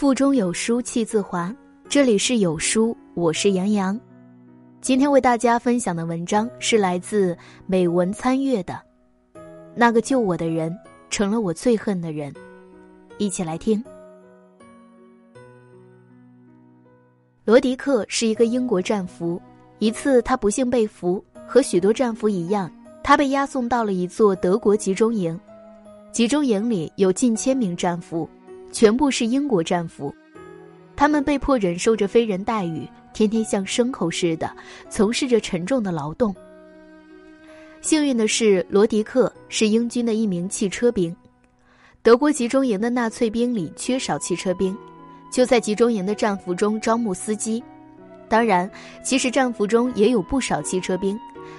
腹中有书气自华。这里是有书，我是杨洋。今天为大家分享的文章是来自美文参阅的。那个救我的人，成了我最恨的人。一起来听。罗迪克是一个英国战俘。一次，他不幸被俘，和许多战俘一样，他被押送到了一座德国集中营。集中营里有近千名战俘，全部是英国战俘。他们被迫忍受着非人待遇，天天像牲口似的从事着沉重的劳动。幸运的是，罗迪克是英军的一名汽车兵。德国集中营的纳粹兵里缺少汽车兵，就在集中营的战俘中招募司机。当然，其实战俘中也有不少汽车兵，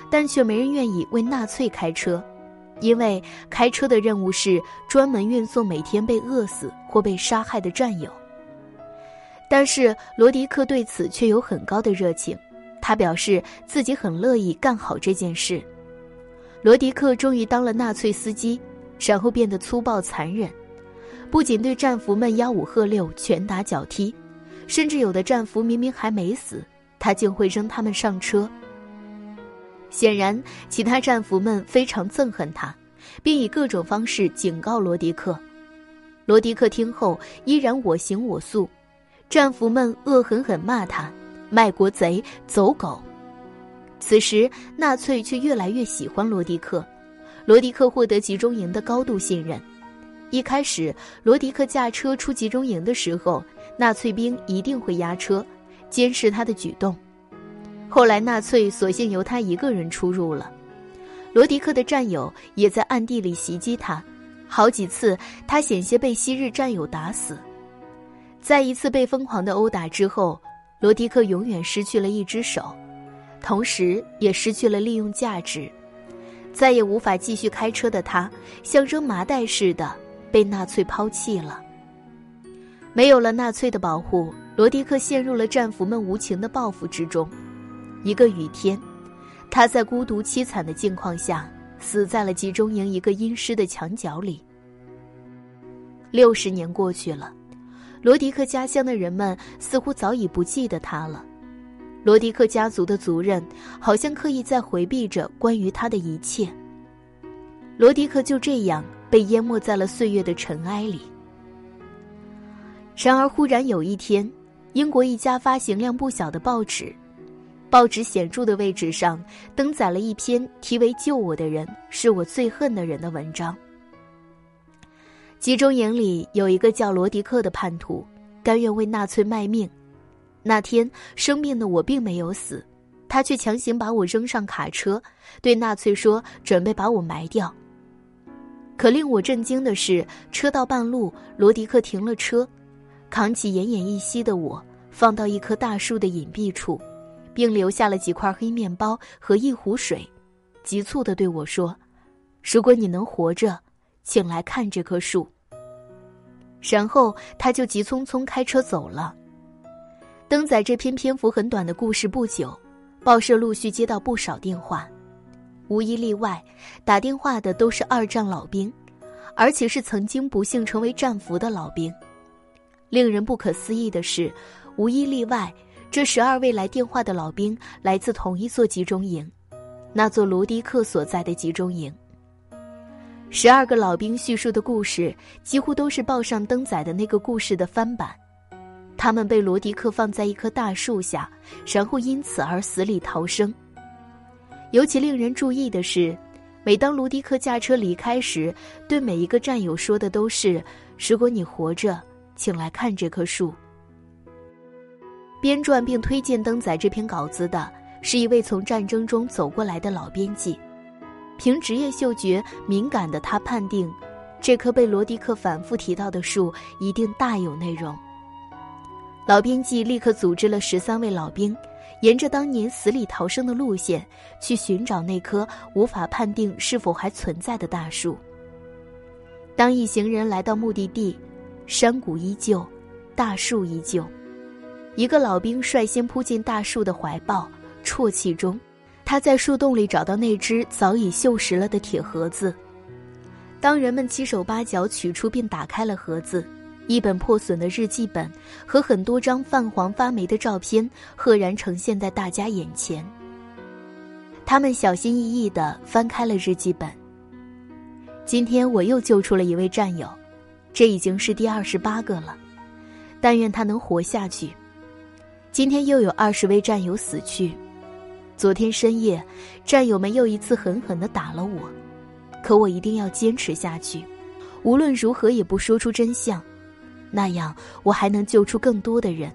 但却没人愿意为纳粹开车，因为开车的任务是专门运送每天被饿死或被杀害的战友。但是罗迪克对此却有很高的热情，他表示自己很乐意干好这件事。罗迪克终于当了纳粹司机，然后变得粗暴残忍，不仅对战俘们吆五喝六、拳打脚踢。甚至有的战俘明明还没死，他竟会扔他们上车。显然，其他战俘们非常憎恨他，并以各种方式警告罗迪克。罗迪克听后依然我行我素，战俘们恶狠狠骂他“卖国贼、走狗”。此时，纳粹却越来越喜欢罗迪克，罗迪克获得集中营的高度信任。一开始，罗迪克驾车出集中营的时候，纳粹兵一定会押车，监视他的举动。后来，纳粹索性由他一个人出入了。罗迪克的战友也在暗地里袭击他，好几次他险些被昔日战友打死。在一次被疯狂的殴打之后，罗迪克永远失去了一只手，同时也失去了利用价值，再也无法继续开车的他，像扔麻袋似的。被纳粹抛弃了。没有了纳粹的保护，罗迪克陷入了战俘们无情的报复之中。一个雨天，他在孤独凄惨的境况下死在了集中营一个阴湿的墙角里。六十年过去了，罗迪克家乡的人们似乎早已不记得他了。罗迪克家族的族人好像刻意在回避着关于他的一切。罗迪克就这样。被淹没在了岁月的尘埃里。然而，忽然有一天，英国一家发行量不小的报纸，报纸显著的位置上登载了一篇题为《救我的人是我最恨的人》的文章。集中营里有一个叫罗迪克的叛徒，甘愿为纳粹卖命。那天，生病的我并没有死，他却强行把我扔上卡车，对纳粹说：“准备把我埋掉。”可令我震惊的是，车到半路，罗迪克停了车，扛起奄奄一息的我，放到一棵大树的隐蔽处，并留下了几块黑面包和一壶水，急促的对我说：“如果你能活着，请来看这棵树。”然后他就急匆匆开车走了。登载这篇篇幅很短的故事不久，报社陆续接到不少电话。无一例外，打电话的都是二战老兵，而且是曾经不幸成为战俘的老兵。令人不可思议的是，无一例外，这十二位来电话的老兵来自同一座集中营，那座罗迪克所在的集中营。十二个老兵叙述的故事几乎都是报上登载的那个故事的翻版。他们被罗迪克放在一棵大树下，然后因此而死里逃生。尤其令人注意的是，每当卢迪克驾车离开时，对每一个战友说的都是：“如果你活着，请来看这棵树。”编撰并推荐登载这篇稿子的是一位从战争中走过来的老编辑，凭职业嗅觉敏感的他判定，这棵被罗迪克反复提到的树一定大有内容。老编辑立刻组织了十三位老兵。沿着当年死里逃生的路线，去寻找那棵无法判定是否还存在的大树。当一行人来到目的地，山谷依旧，大树依旧。一个老兵率先扑进大树的怀抱，啜泣中，他在树洞里找到那只早已锈蚀了的铁盒子。当人们七手八脚取出并打开了盒子，一本破损的日记本和很多张泛黄发霉的照片赫然呈现在大家眼前。他们小心翼翼地翻开了日记本。今天我又救出了一位战友，这已经是第二十八个了。但愿他能活下去。今天又有二十位战友死去。昨天深夜，战友们又一次狠狠的打了我，可我一定要坚持下去，无论如何也不说出真相，那样我还能救出更多的人。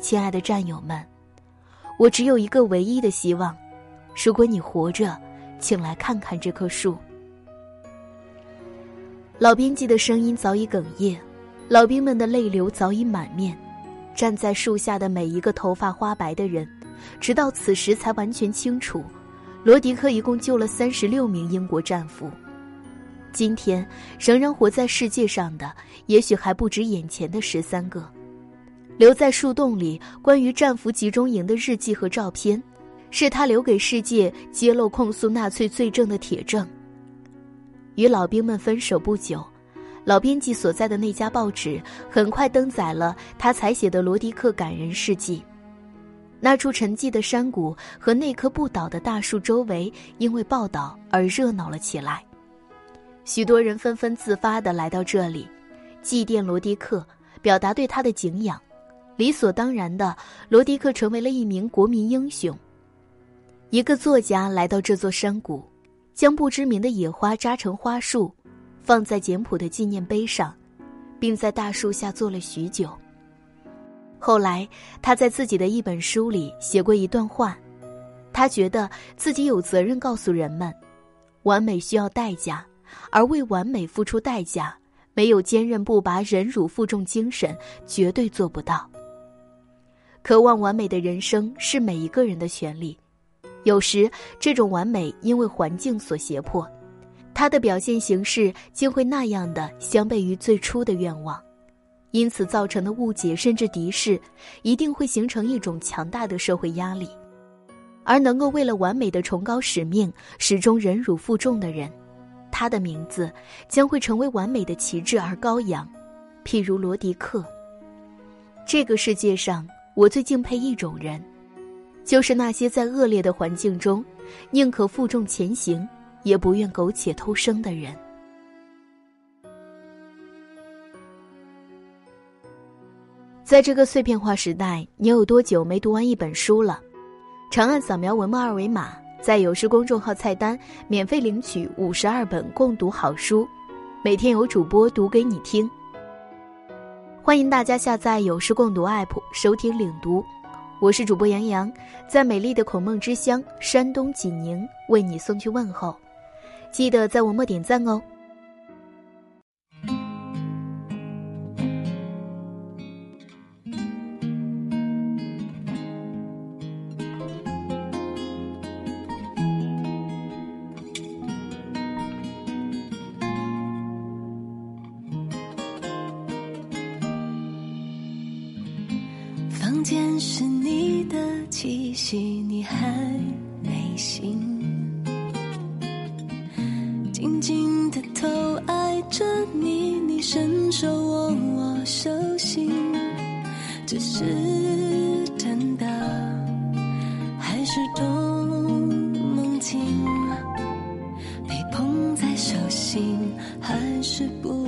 亲爱的战友们，我只有一个唯一的希望：如果你活着，请来看看这棵树。老编辑的声音早已哽咽，老兵们的泪流早已满面。站在树下的每一个头发花白的人。直到此时才完全清楚，罗迪克一共救了三十六名英国战俘。今天仍然活在世界上的，也许还不止眼前的十三个。留在树洞里关于战俘集中营的日记和照片，是他留给世界揭露控诉纳粹罪证的铁证。与老兵们分手不久，老编辑所在的那家报纸很快登载了他采写的罗迪克感人事迹。那处沉寂的山谷和那棵不倒的大树周围，因为报道而热闹了起来。许多人纷纷自发地来到这里，祭奠罗迪克，表达对他的敬仰。理所当然的，罗迪克成为了一名国民英雄。一个作家来到这座山谷，将不知名的野花扎成花束，放在简朴的纪念碑上，并在大树下坐了许久。后来，他在自己的一本书里写过一段话，他觉得自己有责任告诉人们：完美需要代价，而为完美付出代价，没有坚韧不拔、忍辱负重精神，绝对做不到。渴望完美的人生是每一个人的权利，有时这种完美因为环境所胁迫，他的表现形式竟会那样的相悖于最初的愿望。因此造成的误解甚至敌视，一定会形成一种强大的社会压力。而能够为了完美的崇高使命始终忍辱负重的人，他的名字将会成为完美的旗帜而高扬。譬如罗迪克。这个世界上，我最敬佩一种人，就是那些在恶劣的环境中，宁可负重前行，也不愿苟且偷生的人。在这个碎片化时代，你有多久没读完一本书了？长按扫描文末二维码，在有书公众号菜单免费领取五十二本共读好书，每天有主播读给你听。欢迎大家下载有书共读 APP 收听领读，我是主播杨洋，在美丽的孔孟之乡山东济宁为你送去问候，记得在文末点赞哦。房间是你的气息，你还没醒，伸手握我手心，这是真的还是种梦境？被捧在手心还是不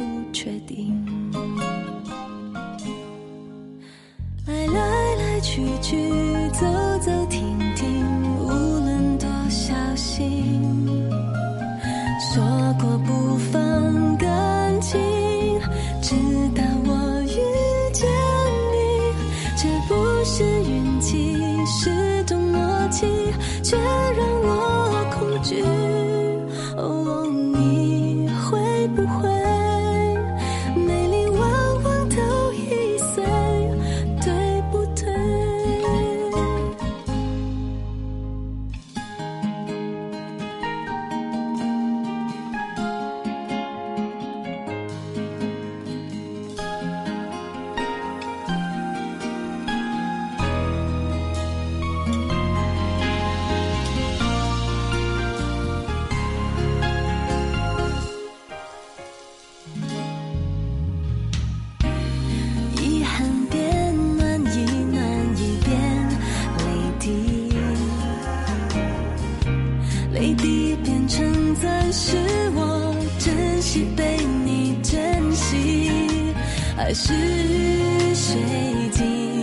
是水晶，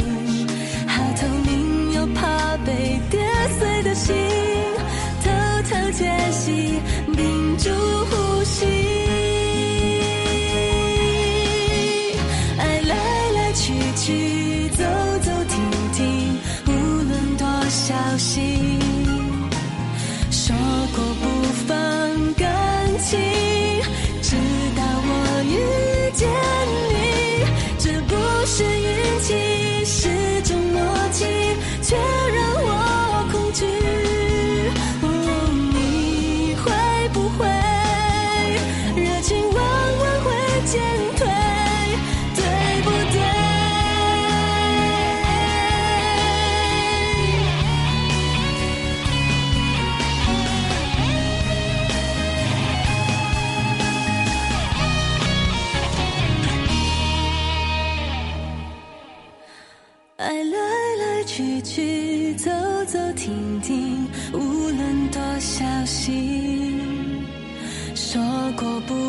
过不